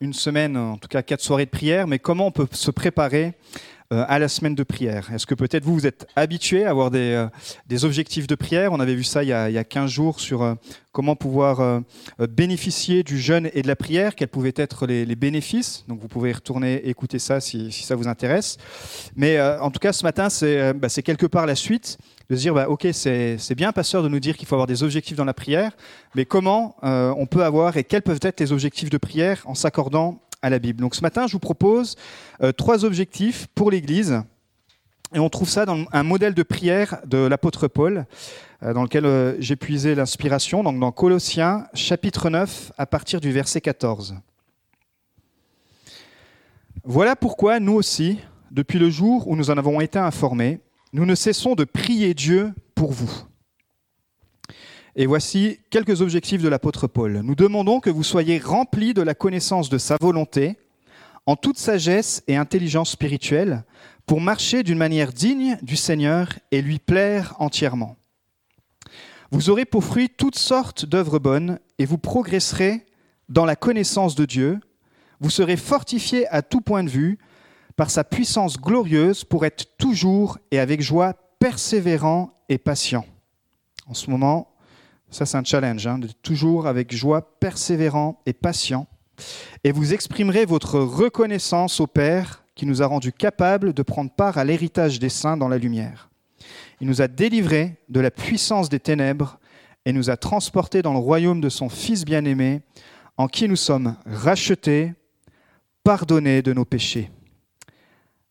une semaine, en tout cas quatre soirées de prière, mais comment on peut se préparer euh, à la semaine de prière? Est-ce que peut-être vous, vous êtes habitué à avoir des, euh, des, objectifs de prière? On avait vu ça il y a, il y a 15 jours sur euh, comment pouvoir bénéficier du jeûne et de la prière, quels pouvaient être les, bénéfices. Donc vous pouvez retourner écouter ça si, si ça vous intéresse. Mais en tout cas, ce matin, c'est bah, quelque part la suite de se dire, bah, ok, c'est bien, pasteur, de nous dire qu'il faut avoir des objectifs dans la prière, mais comment euh, on peut avoir et quels peuvent être les objectifs de prière en s'accordant à la Bible? Donc ce matin, je vous propose euh, trois objectifs pour l'Église. Et on trouve ça dans un modèle de prière de l'apôtre Paul, euh, dans lequel j'ai puisé l'inspiration, donc dans Colossiens chapitre 9, à partir du verset 14. Voilà pourquoi nous aussi, depuis le jour où nous en avons été informés, nous ne cessons de prier Dieu pour vous. Et voici quelques objectifs de l'apôtre Paul. Nous demandons que vous soyez remplis de la connaissance de sa volonté, en toute sagesse et intelligence spirituelle, pour marcher d'une manière digne du Seigneur et lui plaire entièrement. Vous aurez pour fruit toutes sortes d'œuvres bonnes et vous progresserez dans la connaissance de Dieu. Vous serez fortifiés à tout point de vue par sa puissance glorieuse pour être toujours et avec joie persévérant et patient. En ce moment, ça c'est un challenge, hein, de toujours avec joie persévérant et patient. Et vous exprimerez votre reconnaissance au Père qui nous a rendus capables de prendre part à l'héritage des saints dans la lumière. Il nous a délivrés de la puissance des ténèbres et nous a transportés dans le royaume de son Fils bien-aimé, en qui nous sommes rachetés, pardonnés de nos péchés.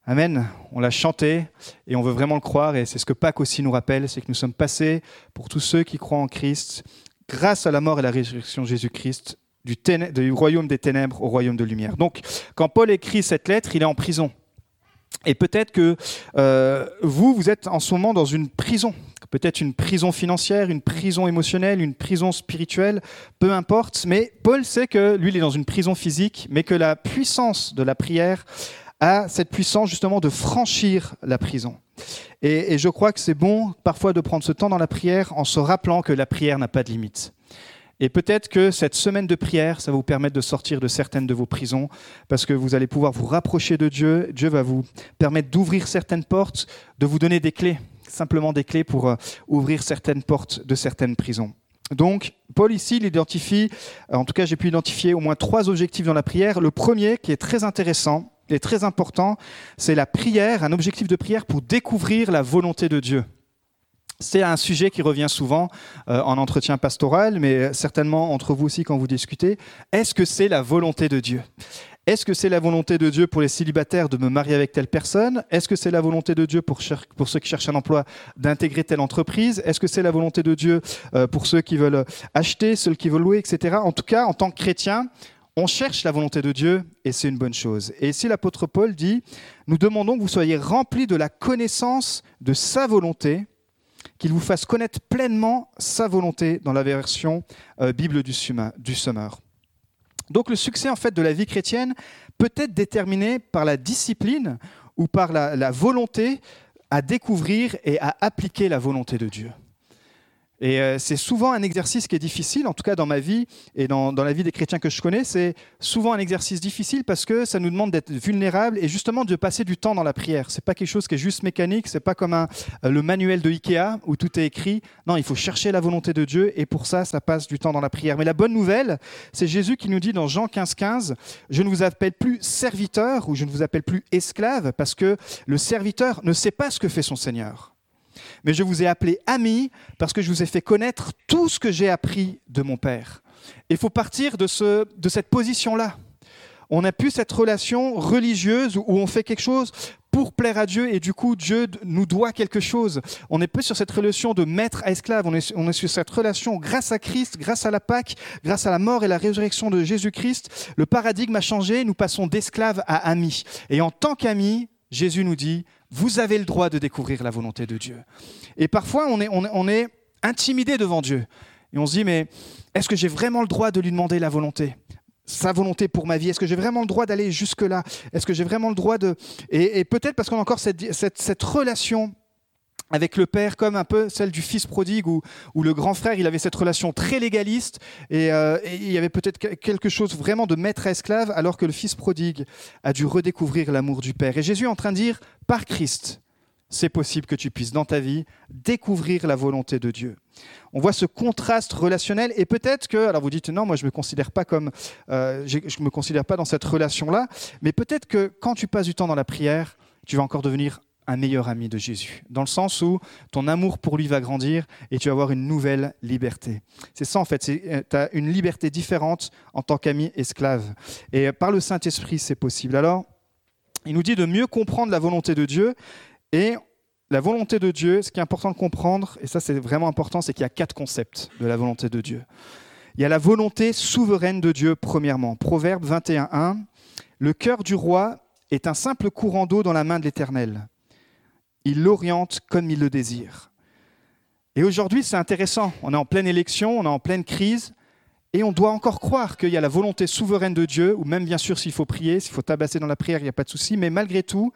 Amen. On l'a chanté et on veut vraiment le croire et c'est ce que Pâques aussi nous rappelle, c'est que nous sommes passés pour tous ceux qui croient en Christ, grâce à la mort et la résurrection de Jésus-Christ, du, royaume des ténèbres au royaume de lumière. Donc, quand Paul écrit cette lettre, il est en prison. Et peut-être que euh, vous, vous êtes en ce moment dans une prison, peut-être une prison financière, une prison émotionnelle, une prison spirituelle, peu importe. Mais Paul sait que lui, il est dans une prison physique, mais que la puissance de la prière a cette puissance justement de franchir la prison. Et, je crois que c'est bon parfois de prendre ce temps dans la prière en se rappelant que la prière n'a pas de limite. Et peut-être que cette semaine de prière, ça va vous permettre de sortir de certaines de vos prisons, parce que vous allez pouvoir vous rapprocher de Dieu. Dieu va vous permettre d'ouvrir certaines portes, de vous donner des clés, simplement des clés pour euh, ouvrir certaines portes de certaines prisons. Donc, Paul ici, il identifie, en tout cas j'ai pu identifier au moins trois objectifs dans la prière. Le premier, qui est très intéressant, est très important, c'est la prière, un objectif de prière pour découvrir la volonté de Dieu. C'est un sujet qui revient souvent euh, en entretien pastoral, mais certainement entre vous aussi quand vous discutez. Est-ce que c'est la volonté de Dieu? Est-ce que c'est la volonté de Dieu pour les célibataires de me marier avec telle personne? Est-ce que c'est la volonté de Dieu pour, ceux qui cherchent un emploi d'intégrer telle entreprise? Est-ce que c'est la volonté de Dieu euh, pour ceux qui veulent acheter, ceux qui veulent louer, etc. En tout cas, en tant que chrétien, on cherche la volonté de Dieu et c'est une bonne chose. Et ici l'apôtre Paul dit, nous demandons que vous soyez remplis de la connaissance de sa volonté, qu'il vous fasse connaître pleinement sa volonté dans la version euh, Bible du, Summer. Donc le succès en fait de la vie chrétienne peut être déterminé par la discipline ou par la volonté à découvrir et à appliquer la volonté de Dieu. Et euh, c'est souvent un exercice qui est difficile, en tout cas dans ma vie et dans, la vie des chrétiens que je connais, c'est souvent un exercice difficile parce que ça nous demande d'être vulnérables et justement de passer du temps dans la prière. C'est pas quelque chose qui est juste mécanique, c'est pas comme un, euh, le manuel de Ikea où tout est écrit. Non, il faut chercher la volonté de Dieu et pour ça, ça passe du temps dans la prière. Mais la bonne nouvelle, c'est Jésus qui nous dit dans Jean 15, 15, je ne vous appelle plus serviteur ou je ne vous appelle plus esclave parce que le serviteur ne sait pas ce que fait son Seigneur mais je vous ai appelé ami parce que je vous ai fait connaître tout ce que j'ai appris de mon Père. Il faut partir de, ce, de cette position-là. On n'a plus cette relation religieuse où on fait quelque chose pour plaire à Dieu et du coup Dieu nous doit quelque chose. On n'est plus sur cette relation de maître à esclave, on est, on est sur cette relation grâce à Christ, grâce à la Pâque, grâce à la mort et la résurrection de Jésus-Christ. Le paradigme a changé, nous passons d'esclave à ami. Et en tant qu'ami, Jésus nous dit, vous avez le droit de découvrir la volonté de Dieu. Et parfois, on est, intimidé devant Dieu. Et on se dit, mais est-ce que j'ai vraiment le droit de lui demander la volonté? Sa volonté pour ma vie? Est-ce que j'ai vraiment le droit d'aller jusque-là? Est-ce que j'ai vraiment le droit de... Et, peut-être parce qu'on a encore cette, relation avec le père comme un peu celle du fils prodigue où, le grand frère il avait cette relation très légaliste euh, et, il y avait peut-être quelque chose vraiment de maître à esclave alors que le fils prodigue a dû redécouvrir l'amour du père. Et Jésus est en train de dire par Christ, c'est possible que tu puisses dans ta vie découvrir la volonté de Dieu. On voit ce contraste relationnel et peut-être que, alors vous dites non, moi je me considère pas comme, euh, je me considère pas dans cette relation-là, mais peut-être que quand tu passes du temps dans la prière, tu vas encore devenir un meilleur ami de Jésus, dans le sens où ton amour pour lui va grandir et tu vas avoir une nouvelle liberté. C'est ça en fait, euh, tu as une liberté différente en tant qu'ami esclave. Et par le Saint-Esprit, c'est possible. Alors, il nous dit de mieux comprendre la volonté de Dieu et la volonté de Dieu, ce qui est important de comprendre, et ça c'est vraiment important, c'est qu'il y a quatre concepts de la volonté de Dieu. Il y a la volonté souveraine de Dieu, premièrement. Proverbe 21.1, le cœur du roi est un simple courant d'eau dans la main de l'Éternel il l'oriente comme il le désire. Et aujourd'hui, c'est intéressant. On est en pleine élection, on est en pleine crise, et on doit encore croire qu'il y a la volonté souveraine de Dieu, ou même bien sûr s'il faut prier, s'il faut tabasser dans la prière, il n'y a pas de souci, mais malgré tout,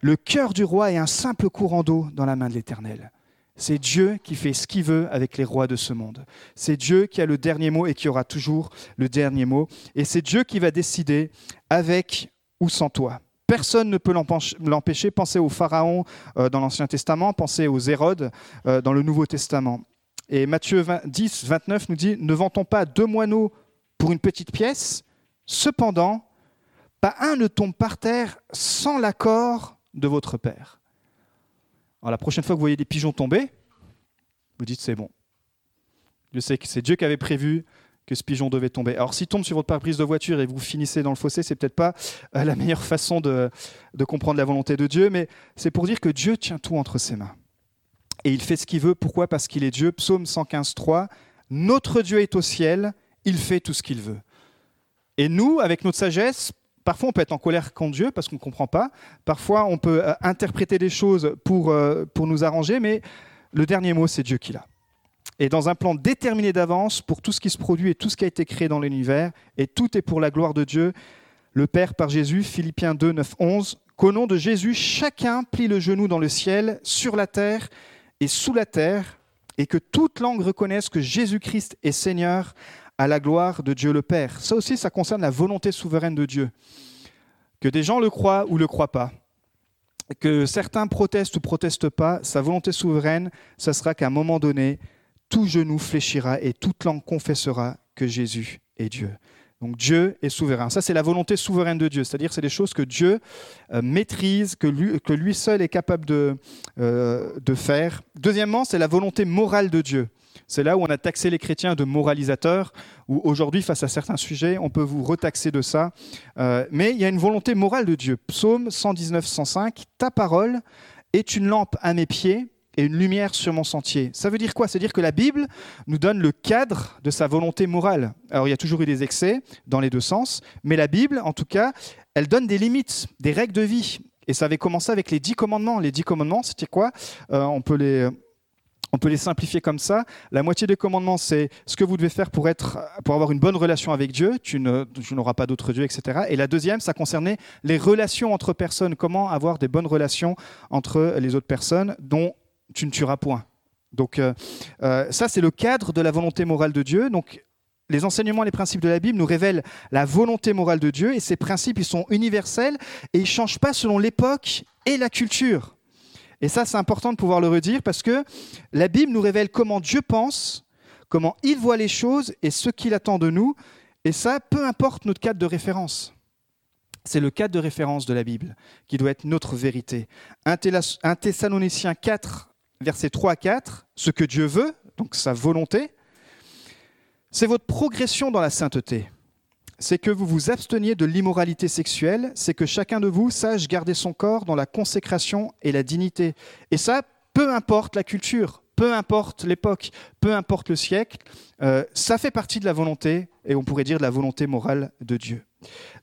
le cœur du roi est un simple courant d'eau dans la main de l'Éternel. C'est Dieu qui fait ce qu'il veut avec les rois de ce monde. C'est Dieu qui a le dernier mot et qui aura toujours le dernier mot. Et c'est Dieu qui va décider avec ou sans toi. Personne ne peut l'empêcher. Pensez au Pharaon euh, dans l'Ancien Testament, pensez aux Hérodes euh, dans le Nouveau Testament. Et Matthieu 10, 29 nous dit, ne vantons pas deux moineaux pour une petite pièce, cependant, pas un ne tombe par terre sans l'accord de votre Père. Alors la prochaine fois que vous voyez des pigeons tomber, vous dites c'est bon. Je sais que c'est Dieu qui avait prévu que ce pigeon devait tomber. Alors s'il tombe sur votre pare-brise de voiture et vous finissez dans le fossé, c'est peut-être pas euh, la meilleure façon de, comprendre la volonté de Dieu, mais c'est pour dire que Dieu tient tout entre ses mains. Et il fait ce qu'il veut. Pourquoi? Parce qu'il est Dieu. Psaume 115, 3. Notre Dieu est au ciel, il fait tout ce qu'il veut. Et nous, avec notre sagesse, parfois on peut être en colère contre Dieu parce qu'on ne comprend pas. Parfois on peut euh, interpréter des choses pour, euh, pour nous arranger, mais le dernier mot, c'est Dieu qui l'a et dans un plan déterminé d'avance pour tout ce qui se produit et tout ce qui a été créé dans l'univers, et tout est pour la gloire de Dieu, le Père par Jésus, Philippiens 2, 9, 11, qu'au nom de Jésus, chacun plie le genou dans le ciel, sur la terre et sous la terre, et que toute langue reconnaisse que Jésus-Christ est Seigneur à la gloire de Dieu le Père. Ça aussi, ça concerne la volonté souveraine de Dieu. Que des gens le croient ou le croient pas, que certains protestent ou protestent pas, sa volonté souveraine, ça sera qu'à un moment donné, tout genou fléchira et toute langue confessera que Jésus est Dieu. Donc Dieu est souverain. Ça, c'est la volonté souveraine de Dieu. C'est-à-dire c'est des choses que Dieu euh, maîtrise, que lui, seul est capable de, euh, de faire. Deuxièmement, c'est la volonté morale de Dieu. C'est là où on a taxé les chrétiens de moralisateurs, où aujourd'hui, face à certains sujets, on peut vous retaxer de ça. Euh, mais il y a une volonté morale de Dieu. Psaume 119, 105, Ta parole est une lampe à mes pieds et une lumière sur mon sentier. Ça veut dire quoi? C'est dire que la Bible nous donne le cadre de sa volonté morale. Alors il y a toujours eu des excès dans les deux sens, mais la Bible, en tout cas, elle donne des limites, des règles de vie. Et ça avait commencé avec les dix commandements. Les dix commandements, c'était quoi? Euh, on, peut les, on peut les simplifier comme ça. La moitié des commandements, c'est ce que vous devez faire pour, être, pour avoir une bonne relation avec Dieu. Tu, n'auras pas d'autre Dieu, etc. Et la deuxième, ça concernait les relations entre personnes. Comment avoir des bonnes relations entre les autres personnes, dont tu ne tueras point. Donc euh, euh, ça, c'est le cadre de la volonté morale de Dieu. Donc les enseignements et les principes de la Bible nous révèlent la volonté morale de Dieu et ces principes, ils sont universels et ils ne changent pas selon l'époque et la culture. Et ça, c'est important de pouvoir le redire parce que la Bible nous révèle comment Dieu pense, comment il voit les choses et ce qu'il attend de nous. Et ça, peu importe notre cadre de référence. C'est le cadre de référence de la Bible qui doit être notre vérité. Un Thessaloniciens 4, versets 3 à 4, ce que Dieu veut, donc sa volonté, c'est votre progression dans la sainteté. C'est que vous vous absteniez de l'immoralité sexuelle, c'est que chacun de vous sache garder son corps dans la consécration et la dignité. Et ça, peu importe la culture, peu importe l'époque, peu importe le siècle, euh, ça fait partie de la volonté, et on pourrait dire de la volonté morale de Dieu.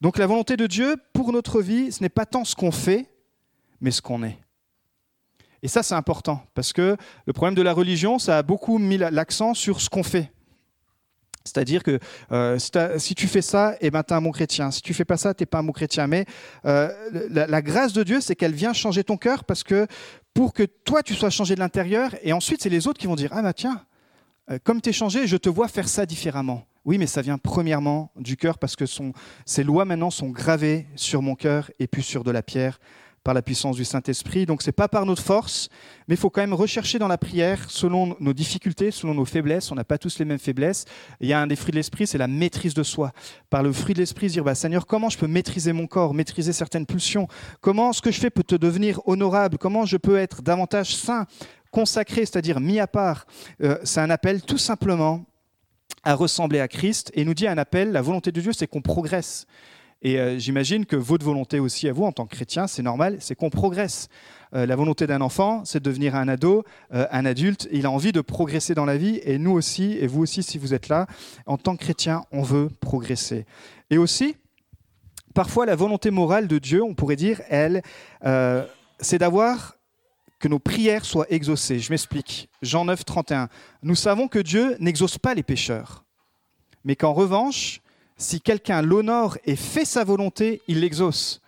Donc la volonté de Dieu pour notre vie, ce n'est pas tant ce qu'on fait, mais ce qu'on est. Et ça, c'est important, parce que le problème de la religion, ça a beaucoup mis l'accent sur ce qu'on fait. C'est-à-dire que euh, si, tu fais ça, eh ben, tu es un bon chrétien. Si tu fais pas ça, tu n'es pas un bon chrétien. Mais euh, la, grâce de Dieu, c'est qu'elle vient changer ton cœur parce que pour que toi, tu sois changé de l'intérieur, et ensuite, c'est les autres qui vont dire, ah bah tiens, euh, comme tu es changé, je te vois faire ça différemment. Oui, mais ça vient premièrement du cœur parce que ces lois maintenant sont gravées sur mon cœur et puis sur de la pierre par la puissance du Saint-Esprit. Donc ce n'est pas par notre force, mais il faut quand même rechercher dans la prière selon nos difficultés, selon nos faiblesses. On n'a pas tous les mêmes faiblesses. Il y a un des fruits de l'Esprit, c'est la maîtrise de soi. Par le fruit de l'Esprit, dire, bah, Seigneur, comment je peux maîtriser mon corps, maîtriser certaines pulsions? Comment ce que je fais peut te devenir honorable? Comment je peux être davantage saint consacré, c'est-à-dire mis à part? Euh, c'est un appel tout simplement à ressembler à Christ. Et nous dit un appel, la volonté de Dieu, c'est qu'on progresse. Et euh, j'imagine que votre volonté aussi à vous, en tant que chrétien, c'est normal, c'est qu'on progresse. Euh, la volonté d'un enfant, c'est de devenir un ado, un adulte. Il a envie de progresser dans la vie. Et nous aussi, et vous aussi, si vous êtes là, en tant que chrétien, on veut progresser. Et aussi, parfois, la volonté morale de Dieu, on pourrait dire, elle, c'est d'avoir que nos prières soient exaucées. Je m'explique. Jean 9, 31. Nous savons que Dieu n'exauce pas les pécheurs, mais qu'en revanche, si quelqu'un l'honore et fait sa volonté, il l'exauce.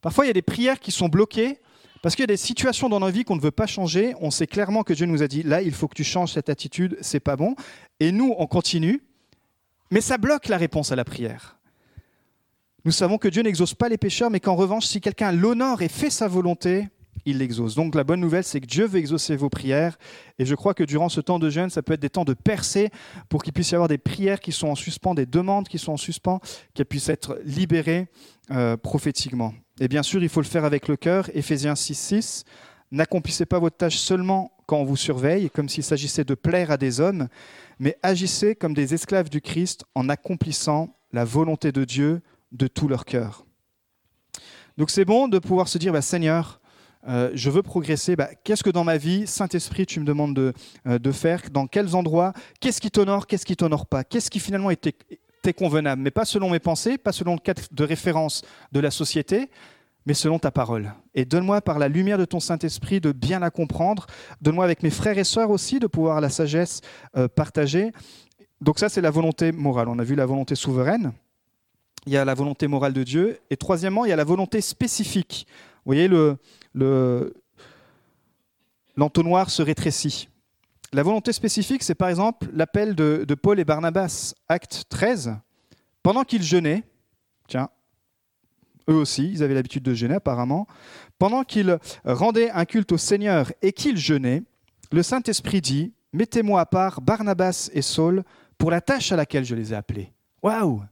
Parfois, il y a des prières qui sont bloquées parce qu'il y a des situations dans nos vies qu'on ne veut pas changer. On sait clairement que Dieu nous a dit là, il faut que tu changes cette attitude, c'est pas bon. Et nous, on continue, mais ça bloque la réponse à la prière. Nous savons que Dieu n'exauce pas les pécheurs, mais qu'en revanche, si quelqu'un l'honore et fait sa volonté, il l'exauce. Donc la bonne nouvelle, c'est que Dieu veut exaucer vos prières. Et je crois que durant ce temps de jeûne, ça peut être des temps de percée pour qu'il puisse y avoir des prières qui sont en suspens, des demandes qui sont en suspens, qu'elles puissent être libérées euh, prophétiquement. Et bien sûr, il faut le faire avec le cœur. Éphésiens 6, 6. N'accomplissez pas votre tâche seulement quand on vous surveille, comme s'il s'agissait de plaire à des hommes, mais agissez comme des esclaves du Christ en accomplissant la volonté de Dieu de tout leur cœur. Donc c'est bon de pouvoir se dire, bah, Seigneur, euh, je veux progresser, bah, qu'est-ce que dans ma vie, Saint-Esprit, tu me demandes de, euh, faire? Dans quels endroits? Qu'est-ce qui t'honore Qu'est-ce qui t'honore pas? Qu'est-ce qui finalement était, convenable? Mais pas selon mes pensées, pas selon le cadre de référence de la société, mais selon ta parole. Et donne-moi par la lumière de ton Saint-Esprit de bien la comprendre. Donne-moi avec mes frères et sœurs aussi de pouvoir la sagesse euh, partager. Donc ça, c'est la volonté morale. On a vu la volonté souveraine. Il y a la volonté morale de Dieu. Et troisièmement, il y a la volonté spécifique. Vous voyez, le, l'entonnoir se rétrécit. La volonté spécifique, c'est par exemple l'appel de, Paul et Barnabas, acte 13. Pendant qu'ils jeûnaient, tiens, eux aussi, ils avaient l'habitude de jeûner apparemment, pendant qu'ils rendaient un culte au Seigneur et qu'ils jeûnaient, le Saint-Esprit dit, mettez-moi à part Barnabas et Saul pour la tâche à laquelle je les ai appelés. Waouh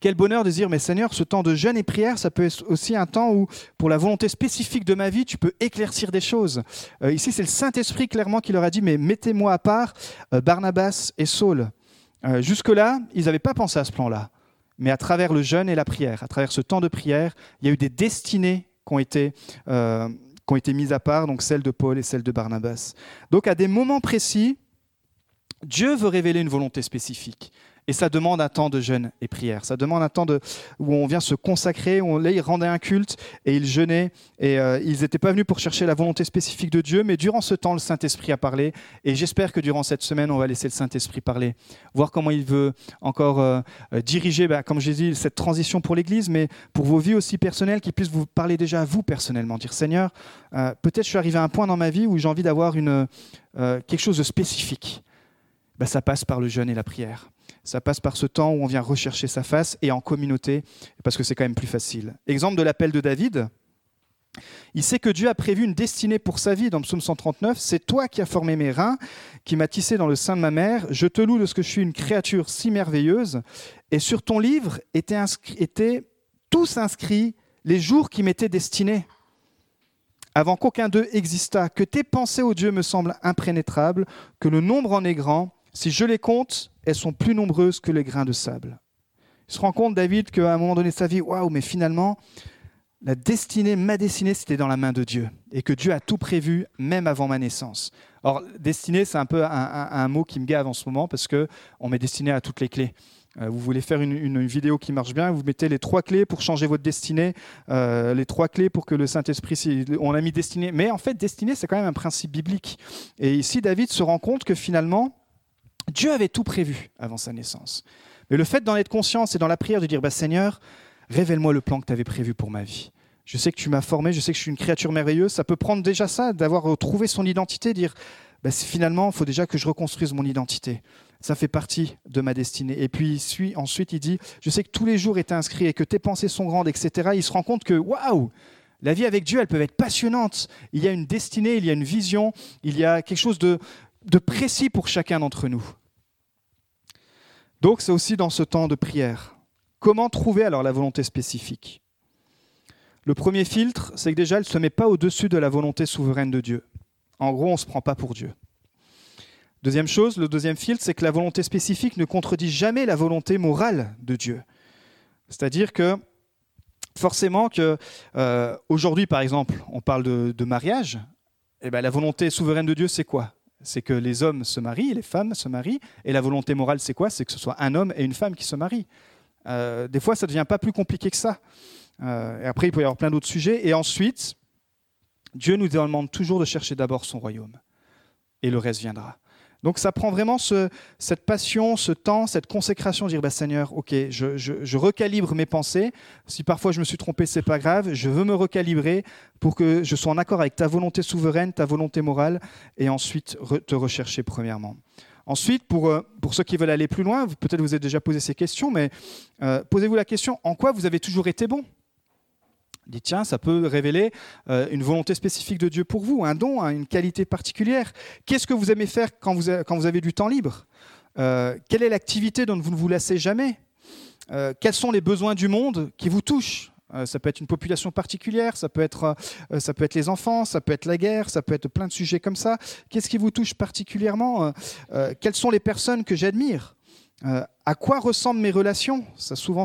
quel bonheur de dire, mais Seigneur, ce temps de jeûne et prière, ça peut être aussi un temps où, pour la volonté spécifique de ma vie, tu peux éclaircir des choses. Euh, ici, c'est le Saint-Esprit clairement qui leur a dit, mais mettez-moi à part euh, Barnabas et Saul. Euh, jusque-là, ils n'avaient pas pensé à ce plan-là. Mais à travers le jeûne et la prière, à travers ce temps de prière, il y a eu des destinées qui ont été, qui ont été mises à part, donc celles de Paul et celles de Barnabas. Donc à des moments précis, Dieu veut révéler une volonté spécifique. Et ça demande un temps de jeûne et prière. Ça demande un temps où on vient se consacrer, où on, là, ils rendaient un culte et ils jeûnaient. Et euh, ils n'étaient pas venus pour chercher la volonté spécifique de Dieu, mais durant ce temps, le Saint-Esprit a parlé. Et j'espère que durant cette semaine, on va laisser le Saint-Esprit parler, voir comment il veut encore euh, euh, diriger, bah, comme j'ai dit, cette transition pour l'Église, mais pour vos vies aussi personnelles, qu'il puisse vous parler déjà à vous personnellement. Dire Seigneur, peut-être je suis arrivé à un point dans ma vie où j'ai envie d'avoir une, quelque chose de spécifique. Bah, ça passe par le jeûne et la prière. Ça passe par ce temps où on vient rechercher sa face et en communauté, parce que c'est quand même plus facile. Exemple de l'appel de David. Il sait que Dieu a prévu une destinée pour sa vie dans le psaume 139. C'est toi qui as formé mes reins, qui m'as tissé dans le sein de ma mère. Je te loue de ce que je suis une créature si merveilleuse. Et sur ton livre étaient, tous inscrits les jours qui m'étaient destinés, avant qu'aucun d'eux existât. Que tes pensées, ô Dieu, me semblent impénétrables, que le nombre en est grand. Si je les compte, elles sont plus nombreuses que les grains de sable. Il se rend compte, David, qu'à un moment donné de sa vie, waouh, mais finalement, la destinée, ma destinée, c'était dans la main de Dieu. Et que Dieu a tout prévu, même avant ma naissance. Or, destinée, c'est un peu un, mot qui me gave en ce moment, parce qu'on m'est destiné à toutes les clés. Euh, vous voulez faire une, vidéo qui marche bien, vous mettez les trois clés pour changer votre destinée, euh, les trois clés pour que le Saint-Esprit, on a mis destinée. Mais en fait, destinée, c'est quand même un principe biblique. Et ici, David se rend compte que finalement, Dieu avait tout prévu avant sa naissance. Mais le fait d'en être conscient, c'est dans la prière de dire bah, Seigneur, révèle-moi le plan que tu avais prévu pour ma vie. Je sais que tu m'as formé, je sais que je suis une créature merveilleuse. Ça peut prendre déjà ça, d'avoir trouvé son identité, dire bah, finalement, il faut déjà que je reconstruise mon identité. Ça fait partie de ma destinée. Et puis ensuite, il dit Je sais que tous les jours étaient inscrits et que tes pensées sont grandes, etc. Il se rend compte que waouh la vie avec Dieu, elle peut être passionnante. Il y a une destinée, il y a une vision, il y a quelque chose de, de précis pour chacun d'entre nous. Donc c'est aussi dans ce temps de prière. Comment trouver alors la volonté spécifique? Le premier filtre, c'est que déjà, elle ne se met pas au-dessus de la volonté souveraine de Dieu. En gros, on ne se prend pas pour Dieu. Deuxième chose, le deuxième filtre, c'est que la volonté spécifique ne contredit jamais la volonté morale de Dieu. C'est-à-dire que forcément que euh, aujourd'hui, par exemple, on parle de, mariage, et eh ben, la volonté souveraine de Dieu, c'est quoi? C'est que les hommes se marient, les femmes se marient, et la volonté morale, c'est quoi? C'est que ce soit un homme et une femme qui se marient. Euh, des fois, ça ne devient pas plus compliqué que ça. Euh, après, il peut y avoir plein d'autres sujets. Et ensuite, Dieu nous demande toujours de chercher d'abord son royaume, et le reste viendra. Donc ça prend vraiment cette passion, ce temps, cette consécration, dire bah, Seigneur, ok, je, recalibre mes pensées. Si parfois je me suis trompé, c'est pas grave. Je veux me recalibrer pour que je sois en accord avec ta volonté souveraine, ta volonté morale, et ensuite te rechercher premièrement. Ensuite, pour, euh, pour ceux qui veulent aller plus loin, peut-être vous avez déjà posé ces questions, mais euh, posez-vous la question en quoi vous avez toujours été bon? Dit tiens, ça peut révéler euh, une volonté spécifique de Dieu pour vous, un don, hein, une qualité particulière. Qu'est-ce que vous aimez faire quand vous, quand vous avez du temps libre? Euh, Quelle est l'activité dont vous ne vous lassez jamais? Euh, Quels sont les besoins du monde qui vous touchent? Ça peut être une population particulière, ça peut être, ça peut être les enfants, ça peut être la guerre, ça peut être plein de sujets comme ça. Qu'est-ce qui vous touche particulièrement? Quelles sont les personnes que j'admire? Euh, à quoi ressemblent mes relations? Souvent,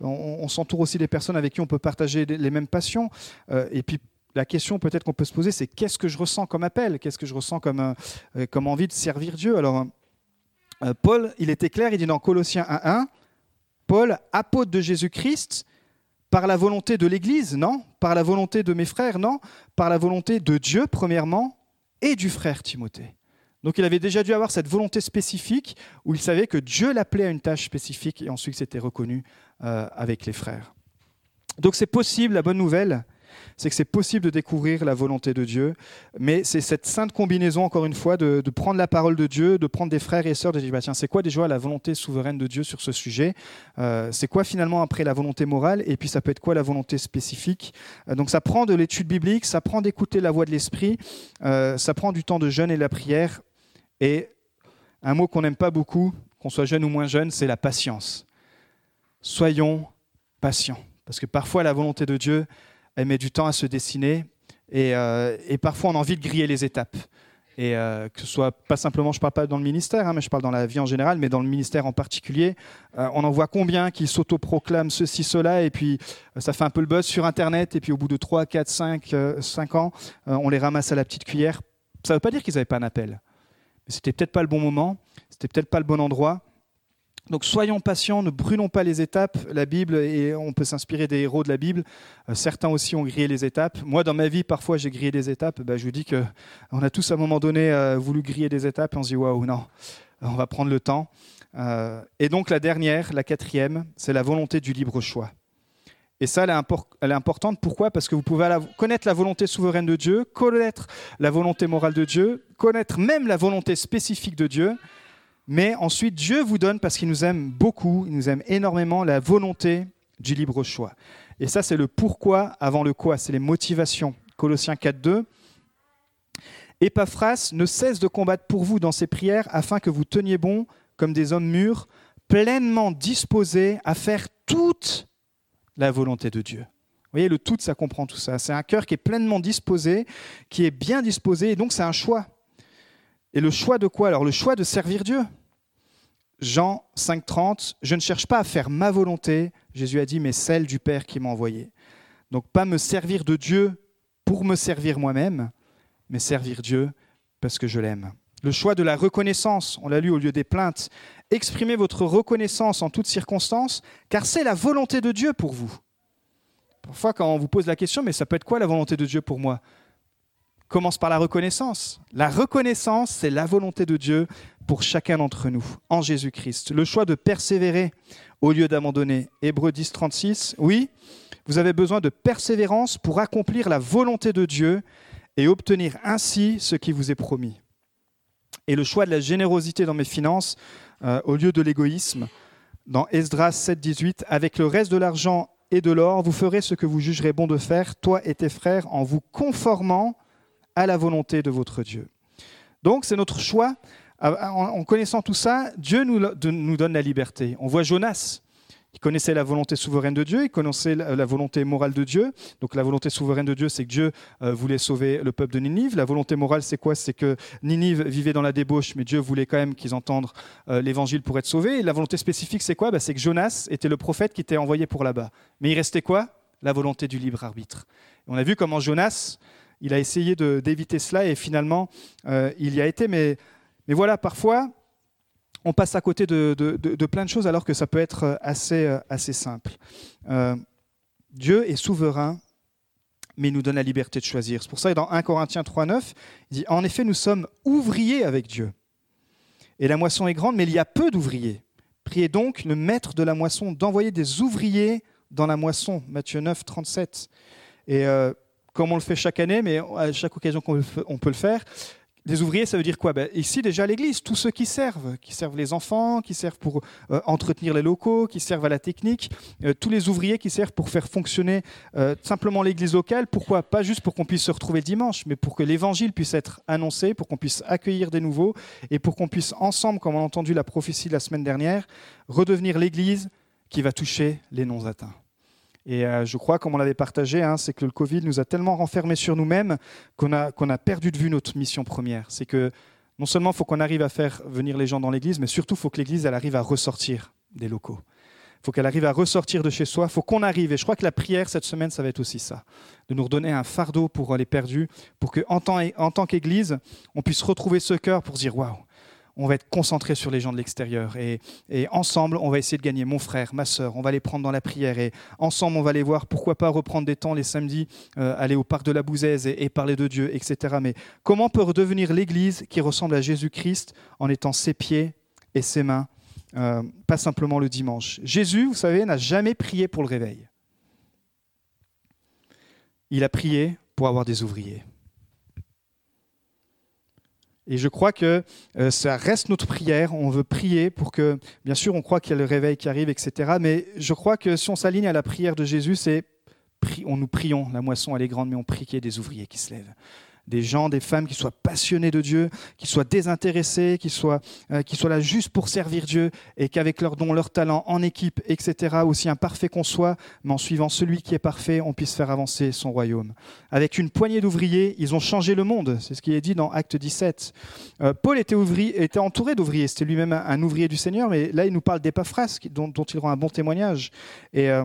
on, s'entoure aussi des personnes avec qui on peut partager les mêmes passions. Euh, et puis, la question peut-être qu'on peut se poser, c'est qu'est-ce que je ressens comme appel? Qu'est-ce que je ressens comme, euh, envie de servir Dieu? Alors, Paul, il était clair, il dit dans Colossiens 1.1, Paul, apôtre de Jésus-Christ, par la volonté de l'Église, non? Par la volonté de mes frères, non? Par la volonté de Dieu, premièrement, et du frère Timothée. Donc il avait déjà dû avoir cette volonté spécifique où il savait que Dieu l'appelait à une tâche spécifique et ensuite c'était reconnu euh, avec les frères. Donc c'est possible, la bonne nouvelle, c'est que c'est possible de découvrir la volonté de Dieu, mais c'est cette sainte combinaison, encore une fois, de, prendre la parole de Dieu, de prendre des frères et sœurs, de dire, bah, tiens, c'est quoi déjà la volonté souveraine de Dieu sur ce sujet? Euh, C'est quoi finalement après la volonté morale? Et puis ça peut être quoi la volonté spécifique? Euh, Donc ça prend de l'étude biblique, ça prend d'écouter la voix de l'Esprit, ça prend du temps de jeûne et de la prière, et un mot qu'on n'aime pas beaucoup, qu'on soit jeune ou moins jeune, c'est la patience. Soyons patients. Parce que parfois, la volonté de Dieu, elle met du temps à se dessiner. Et, euh, parfois, on a envie de griller les étapes. Et euh, que ce soit pas simplement, je ne parle pas dans le ministère, hein, mais je parle dans la vie en général, mais dans le ministère en particulier, euh, on en voit combien qui s'autoproclament ceci, cela, et puis ça fait un peu le buzz sur Internet, et puis au bout de 3, 4, 5, 5 ans, on les ramasse à la petite cuillère. Ça ne veut pas dire qu'ils n'avaient pas un appel c'était peut-être pas le bon moment, c'était peut-être pas le bon endroit. Donc soyons patients, ne brûlons pas les étapes. La Bible, et on peut s'inspirer des héros de la Bible. Euh, certains aussi ont grillé les étapes. Moi, dans ma vie, parfois, j'ai grillé des étapes. Ben, je vous dis qu'on a tous à un moment donné euh, voulu griller des étapes et on se dit waouh, non, on va prendre le temps. Euh, et donc la dernière, la quatrième, c'est la volonté du libre choix. Et ça, elle est, importante. Pourquoi? Parce que vous pouvez connaître la volonté souveraine de Dieu, connaître la volonté morale de Dieu, connaître même la volonté spécifique de Dieu. Mais ensuite, Dieu vous donne, parce qu'il nous aime beaucoup, il nous aime énormément, la volonté du libre choix. Et ça, c'est le pourquoi avant le quoi, c'est les motivations. Colossiens 4.2. Epaphras ne cesse de combattre pour vous dans ses prières afin que vous teniez bon comme des hommes mûrs, pleinement disposés à faire toute la volonté de Dieu. Vous voyez, le tout, ça comprend tout ça. C'est un cœur qui est pleinement disposé, qui est bien disposé, et donc c'est un choix. Et le choix de quoi Alors? Le choix de servir Dieu. Jean 5,30, je ne cherche pas à faire ma volonté, Jésus a dit, mais celle du Père qui m'a envoyé. Donc pas me servir de Dieu pour me servir moi-même, mais servir Dieu parce que je l'aime. Le choix de la reconnaissance, on l'a lu au lieu des plaintes. Exprimez votre reconnaissance en toutes circonstances, car c'est la volonté de Dieu pour vous. Parfois, quand on vous pose la question, mais ça peut être quoi la volonté de Dieu pour moi? Commence par la reconnaissance. La reconnaissance, c'est la volonté de Dieu, pour chacun d'entre nous en Jésus-Christ. Le choix de persévérer au lieu d'abandonner. Hébreux 10, 36. Oui, vous avez besoin de persévérance pour accomplir la volonté de Dieu et obtenir ainsi ce qui vous est promis. Et le choix de la générosité dans mes finances euh, au lieu de l'égoïsme. Dans Esdras 7, 18, avec le reste de l'argent et de l'or, vous ferez ce que vous jugerez bon de faire, toi et tes frères, en vous conformant à la volonté de votre Dieu. Donc c'est notre choix. En connaissant tout ça, Dieu nous donne la liberté. On voit Jonas. Il connaissait la volonté souveraine de Dieu, il connaissait la volonté morale de Dieu. Donc la volonté souveraine de Dieu, c'est que Dieu euh, voulait sauver le peuple de Ninive. La volonté morale, c'est quoi? C'est que Ninive vivait dans la débauche, mais Dieu voulait quand même qu'ils entendent euh, l'évangile pour être sauvés. Et la volonté spécifique, c'est quoi? Bah, C'est que Jonas était le prophète qui était envoyé pour là-bas. Mais il restait quoi? La volonté du libre arbitre. on a vu comment Jonas, il a essayé d'éviter cela et finalement, euh, il y a été. Mais, mais voilà, parfois, on passe à côté de, plein de choses alors que ça peut être assez, euh, assez simple. Euh, Dieu est souverain, mais il nous donne la liberté de choisir. C'est pour ça que dans 1 Corinthiens 3.9, il dit, En effet, nous sommes ouvriers avec Dieu. Et la moisson est grande, mais il y a peu d'ouvriers. Priez donc le maître de la moisson d'envoyer des ouvriers dans la moisson. Matthieu 9, 37. Et euh, comme on le fait chaque année, mais à chaque occasion qu'on peut le faire, les ouvriers, ça veut dire quoi? Ben, Ici, déjà, l'Église, tous ceux qui servent, qui servent les enfants, qui servent pour euh, entretenir les locaux, qui servent à la technique, euh, tous les ouvriers qui servent pour faire fonctionner euh, simplement l'Église locale. Pourquoi? Pas juste pour qu'on puisse se retrouver dimanche, mais pour que l'Évangile puisse être annoncé, pour qu'on puisse accueillir des nouveaux et pour qu'on puisse ensemble, comme on a entendu la prophétie de la semaine dernière, redevenir l'Église qui va toucher les non atteints. Et euh, je crois, comme on l'avait partagé, hein, c'est que le Covid nous a tellement renfermés sur nous-mêmes qu'on a, perdu de vue notre mission première. C'est que non seulement faut qu'on arrive à faire venir les gens dans l'Église, mais surtout faut que l'Église elle arrive à ressortir des locaux. Faut qu'elle arrive à ressortir de chez soi. Faut qu'on arrive. Et je crois que la prière cette semaine, ça va être aussi ça. De nous redonner un fardeau pour les perdus, pour qu'en tant, en tant qu'Église, on puisse retrouver ce cœur pour dire Waouh, on va être concentré sur les gens de l'extérieur. Et, ensemble, on va essayer de gagner mon frère, ma soeur, on va les prendre dans la prière. Et ensemble, on va les voir, pourquoi pas reprendre des temps les samedis, euh, aller au parc de la Bouzaise et, parler de Dieu, etc. Mais comment peut redevenir l'Église qui ressemble à Jésus-Christ en étant ses pieds et ses mains, euh, pas simplement le dimanche? Jésus, vous savez, n'a jamais prié pour le réveil. Il a prié pour avoir des ouvriers. Et je crois que euh, ça reste notre prière. On veut prier pour que, bien sûr, on croit qu'il y a le réveil qui arrive, etc. Mais je crois que si on s'aligne à la prière de Jésus, c'est on nous prions, la moisson elle est grande, mais on prie qu'il y ait des ouvriers qui se lèvent des gens, des femmes qui soient passionnés de Dieu, qui soient désintéressés, qui soient, euh, qui soient là juste pour servir Dieu et qu'avec leurs dons, leurs talents, en équipe, etc., aussi imparfait qu'on soit, mais en suivant celui qui est parfait, on puisse faire avancer son royaume. Avec une poignée d'ouvriers, ils ont changé le monde. C'est ce qui est dit dans Acte 17. Euh, Paul était, ouvrier, était entouré d'ouvriers. C'était lui-même un, ouvrier du Seigneur, mais là, il nous parle d'Épaphras, dont, dont il rend un bon témoignage. Et. Euh,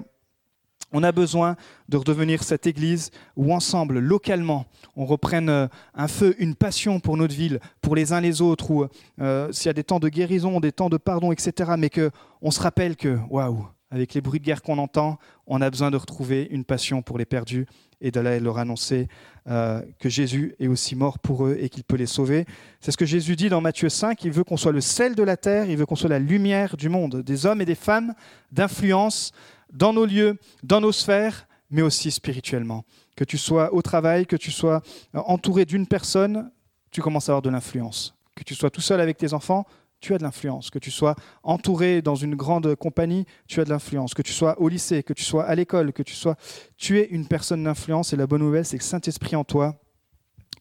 on a besoin de redevenir cette église où ensemble, localement, on reprenne euh, un feu, une passion pour notre ville, pour les uns les autres, ou euh, s'il y a des temps de guérison, des temps de pardon, etc. Mais qu'on se rappelle que, waouh, avec les bruits de guerre qu'on entend, on a besoin de retrouver une passion pour les perdus et de leur annoncer euh, que Jésus est aussi mort pour eux et qu'il peut les sauver. C'est ce que Jésus dit dans Matthieu 5, il veut qu'on soit le sel de la terre, il veut qu'on soit la lumière du monde, des hommes et des femmes d'influence dans nos lieux, dans nos sphères, mais aussi spirituellement. Que tu sois au travail, que tu sois entouré d'une personne, tu commences à avoir de l'influence. Que tu sois tout seul avec tes enfants, tu as de l'influence. Que tu sois entouré dans une grande compagnie, tu as de l'influence. Que tu sois au lycée, que tu sois à l'école, que tu sois... Tu es une personne d'influence et la bonne nouvelle, c'est que Saint-Esprit en toi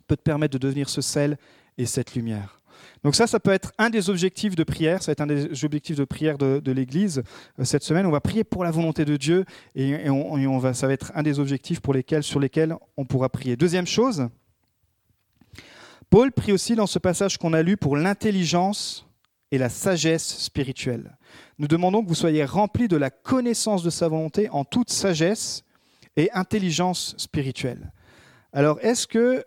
peut te permettre de devenir ce sel et cette lumière. Donc ça, ça peut être un des objectifs de prière, ça va être un des objectifs de prière de, l'Église euh, cette semaine. On va prier pour la volonté de Dieu et, on, va, ça va être un des objectifs pour lesquels, sur lesquels on pourra prier. Deuxième chose, Paul prie aussi dans ce passage qu'on a lu pour l'intelligence et la sagesse spirituelle. Nous demandons que vous soyez remplis de la connaissance de sa volonté en toute sagesse et intelligence spirituelle. Alors, est-ce que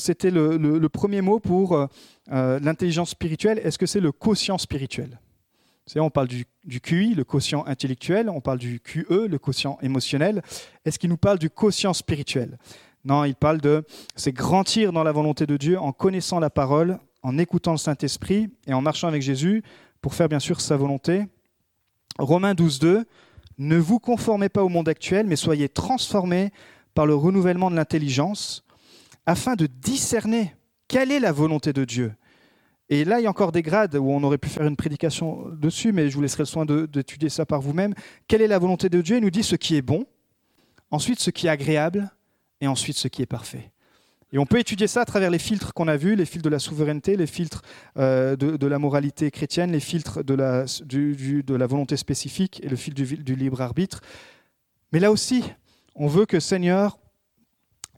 c'était le, premier mot pour euh, euh, l'intelligence spirituelle. Est-ce que c'est le quotient spirituel? On parle du, QI, le quotient intellectuel, on parle du QE, le quotient émotionnel. Est-ce qu'il nous parle du quotient spirituel? Non, il parle de c'est grandir dans la volonté de Dieu en connaissant la parole, en écoutant le Saint-Esprit et en marchant avec Jésus pour faire bien sûr sa volonté. Romains 12, 2, ne vous conformez pas au monde actuel, mais soyez transformés par le renouvellement de l'intelligence, afin de discerner quelle est la volonté de Dieu. Et là, il y a encore des grades où on aurait pu faire une prédication dessus, mais je vous laisserai le soin d'étudier ça par vous-même. Quelle est la volonté de Dieu? Il nous dit ce qui est bon, ensuite ce qui est agréable, et ensuite ce qui est parfait. Et on peut étudier ça à travers les filtres qu'on a vus, les filtres de la souveraineté, les filtres euh, de, la moralité chrétienne, les filtres de la, volonté spécifique et le filtre du, libre arbitre. Mais là aussi, on veut que Seigneur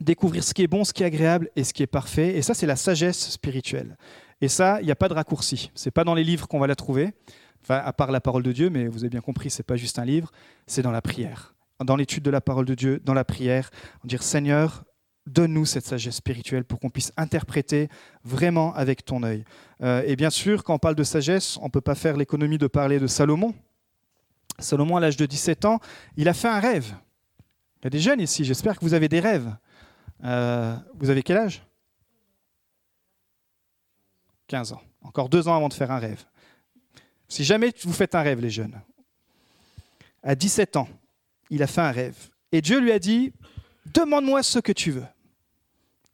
découvrir ce qui est bon, ce qui est agréable et ce qui est parfait. Et ça, c'est la sagesse spirituelle. Et ça, il n'y a pas de raccourci. C'est pas dans les livres qu'on va la trouver, enfin, à part la parole de Dieu, mais vous avez bien compris, c'est pas juste un livre, c'est dans la prière. Dans l'étude de la parole de Dieu, dans la prière, on dire Seigneur, donne-nous cette sagesse spirituelle pour qu'on puisse interpréter vraiment avec ton œil. Euh, et bien sûr, quand on parle de sagesse, on ne peut pas faire l'économie de parler de Salomon. Salomon, à l'âge de 17 ans, il a fait un rêve. Il y a des jeunes ici, j'espère que vous avez des rêves. Euh, vous avez quel âge? 15 ans. Encore deux ans avant de faire un rêve. Si jamais vous faites un rêve, les jeunes, à 17 ans, il a fait un rêve. Et Dieu lui a dit, demande-moi ce que tu veux.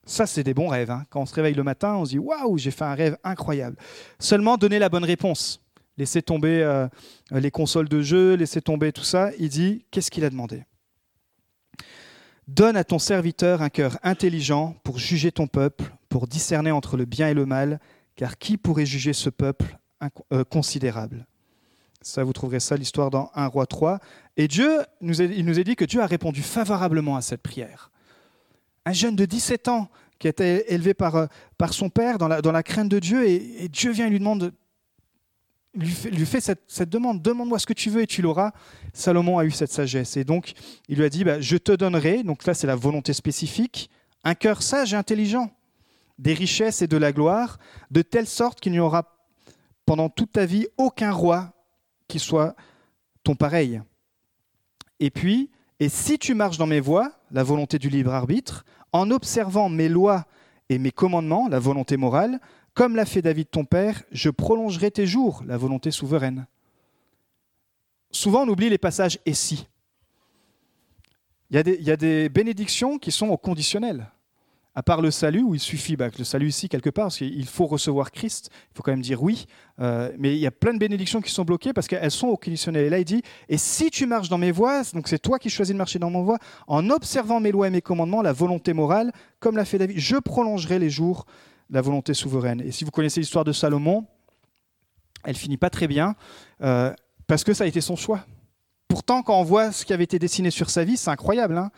Ça, c'est des bons rêves. Hein. Quand on se réveille le matin, on se dit Waouh, j'ai fait un rêve incroyable. Seulement, donner la bonne réponse. Laisser tomber euh, les consoles de jeu, laisser tomber tout ça. Il dit Qu'est-ce qu'il a demandé? Donne à ton serviteur un cœur intelligent pour juger ton peuple, pour discerner entre le bien et le mal, car qui pourrait juger ce peuple euh, considérable? Ça, vous trouverez ça, l'histoire dans 1 roi 3. Et Dieu, il nous a dit que Dieu a répondu favorablement à cette prière. Un jeune de 17 ans qui été élevé par, euh, son père dans la, dans la crainte de Dieu, et, Dieu vient et lui demande, lui fait, cette, demande, demande-moi ce que tu veux et tu l'auras. Salomon a eu cette sagesse. Et donc, il lui a dit, bah, je te donnerai, donc là c'est la volonté spécifique, un cœur sage et intelligent, des richesses et de la gloire, de telle sorte qu'il n'y aura pendant toute ta vie aucun roi qui soit ton pareil. Et puis, et si tu marches dans mes voies, la volonté du libre arbitre, en observant mes lois et mes commandements, la volonté morale, comme l'a fait David ton père, je prolongerai tes jours, la volonté souveraine. Souvent, on oublie les passages et si. Il y, a des, bénédictions qui sont au conditionnel à part le salut, où il suffit bah, que le salut ici, quelque part, parce qu'il faut recevoir Christ, il faut quand même dire oui, euh, mais il y a plein de bénédictions qui sont bloquées parce qu'elles sont au conditionnel. Et là, il dit, et si tu marches dans mes voies, donc c'est toi qui choisis de marcher dans mon voie, en observant mes lois et mes commandements, la volonté morale, comme l'a fait David, je prolongerai les jours, la volonté souveraine. Et si vous connaissez l'histoire de Salomon, elle finit pas très bien, euh, parce que ça a été son choix. Pourtant, quand on voit ce qui avait été dessiné sur sa vie, c'est incroyable. Hein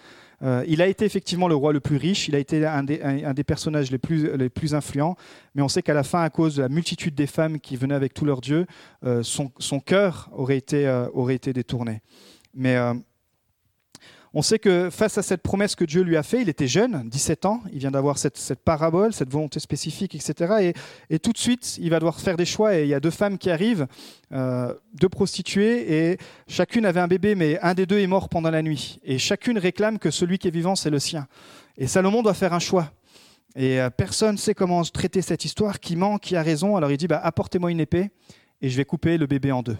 euh, il a été effectivement le roi le plus riche, il a été un des, personnages les plus, influents, mais on sait qu'à la fin, à cause de la multitude des femmes qui venaient avec tous leurs dieux, euh, son, cœur aurait été, aurait été détourné. Mais on sait que face à cette promesse que Dieu lui a faite, il était jeune, 17 ans, il vient d'avoir cette, parabole, cette volonté spécifique, etc. Et, tout de suite, il va devoir faire des choix. Et il y a deux femmes qui arrivent, euh, deux prostituées, et chacune avait un bébé, mais un des deux est mort pendant la nuit. Et chacune réclame que celui qui est vivant, c'est le sien. Et Salomon doit faire un choix. Et euh, personne ne sait comment traiter cette histoire, qui ment, qui a raison. Alors il dit, bah, apportez-moi une épée, et je vais couper le bébé en deux.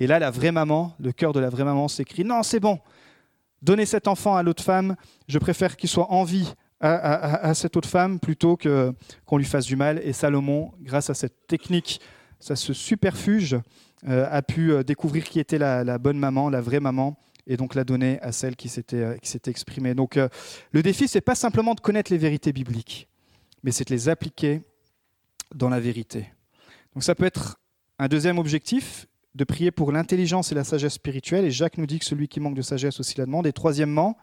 Et là, la vraie maman, le cœur de la vraie maman s'écrit, non, c'est bon, Donner cet enfant à l'autre femme, je préfère qu'il soit en vie à, cette autre femme plutôt que qu'on lui fasse du mal. Et Salomon, grâce à cette technique, ça ce superfuge, euh, a pu euh, découvrir qui était la, bonne maman, la vraie maman, et donc la donner à celle qui s'était euh, exprimée. Donc le défi, c'est pas simplement de connaître les vérités bibliques, mais c'est de les appliquer dans la vérité. Donc ça peut être un deuxième objectif, de prier pour l'intelligence et la sagesse spirituelle. Et Jacques nous dit que celui qui manque de sagesse aussi la demande. Et troisièmement,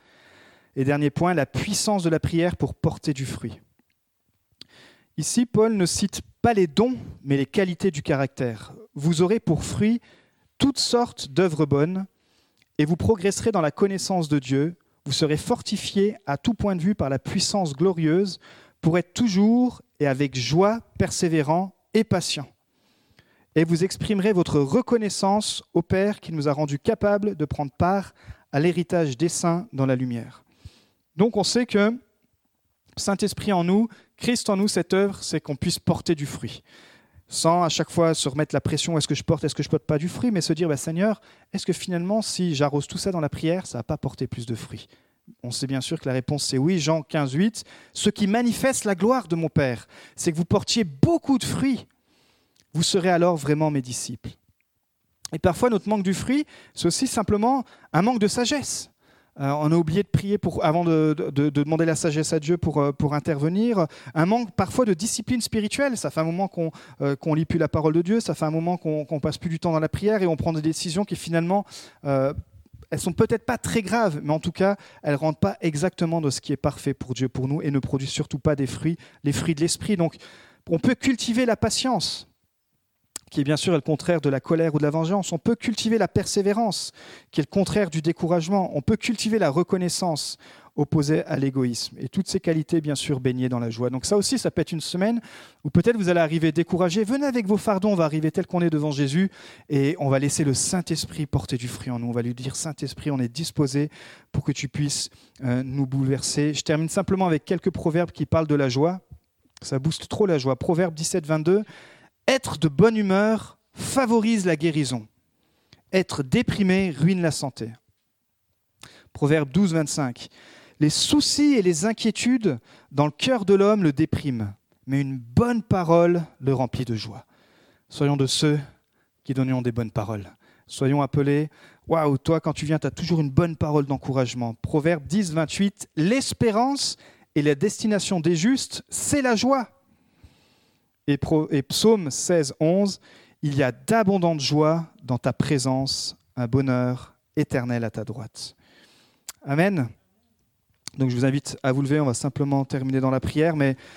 et dernier point, la puissance de la prière pour porter du fruit. Ici, Paul ne cite pas les dons, mais les qualités du caractère. Vous aurez pour fruit toutes sortes d'œuvres bonnes, et vous progresserez dans la connaissance de Dieu. Vous serez fortifiés à tout point de vue par la puissance glorieuse pour être toujours et avec joie persévérant et patient et vous exprimerez votre reconnaissance au Père qui nous a rendus capables de prendre part à l'héritage des saints dans la lumière. Donc on sait que Saint-Esprit en nous, Christ en nous, cette œuvre, c'est qu'on puisse porter du fruit. Sans à chaque fois se remettre la pression, est-ce que je porte, est-ce que je porte pas du fruit, mais se dire, bah, Seigneur, est-ce que finalement, si j'arrose tout ça dans la prière, ça va pas porter plus de fruits On sait bien sûr que la réponse c'est oui, Jean 15, 8. Ce qui manifeste la gloire de mon Père, c'est que vous portiez beaucoup de fruits. Vous serez alors vraiment mes disciples. Et parfois, notre manque du fruit, c'est aussi simplement un manque de sagesse. Euh, on a oublié de prier pour, avant de, demander la sagesse à Dieu pour, euh, pour intervenir. Un manque parfois de discipline spirituelle. Ça fait un moment qu'on euh, lit plus la parole de Dieu, ça fait un moment qu'on passe plus du temps dans la prière et on prend des décisions qui finalement, elles sont peut-être pas très graves, mais en tout cas, elles rendent pas exactement de ce qui est parfait pour Dieu, pour nous, et ne produisent surtout pas des fruits, les fruits de l'esprit. Donc, on peut cultiver la patience qui est bien sûr le contraire de la colère ou de la vengeance. On peut cultiver la persévérance, qui est le contraire du découragement. On peut cultiver la reconnaissance, opposée à l'égoïsme. Et toutes ces qualités, bien sûr, baignées dans la joie. Donc ça aussi, ça peut être une semaine où peut-être vous allez arriver découragé. Venez avec vos fardons, on va arriver tel qu'on est devant Jésus et on va laisser le Saint-Esprit porter du fruit en nous. On va lui dire, Saint-Esprit, on est disposé pour que tu puisses euh, nous bouleverser. Je termine simplement avec quelques proverbes qui parlent de la joie. Ça booste trop la joie. Proverbe 17, 22. Être de bonne humeur favorise la guérison. Être déprimé ruine la santé. Proverbe 12, 25. Les soucis et les inquiétudes dans le cœur de l'homme le dépriment, mais une bonne parole le remplit de joie. Soyons de ceux qui donneront des bonnes paroles. Soyons appelés. Waouh, toi, quand tu viens, tu as toujours une bonne parole d'encouragement. Proverbe 10, 28. L'espérance et la destination des justes, c'est la joie. Et, psaume 16, 11, il y a d'abondantes joies dans ta présence, un bonheur éternel à ta droite. Amen. Donc je vous invite à vous lever, on va simplement terminer dans la prière, mais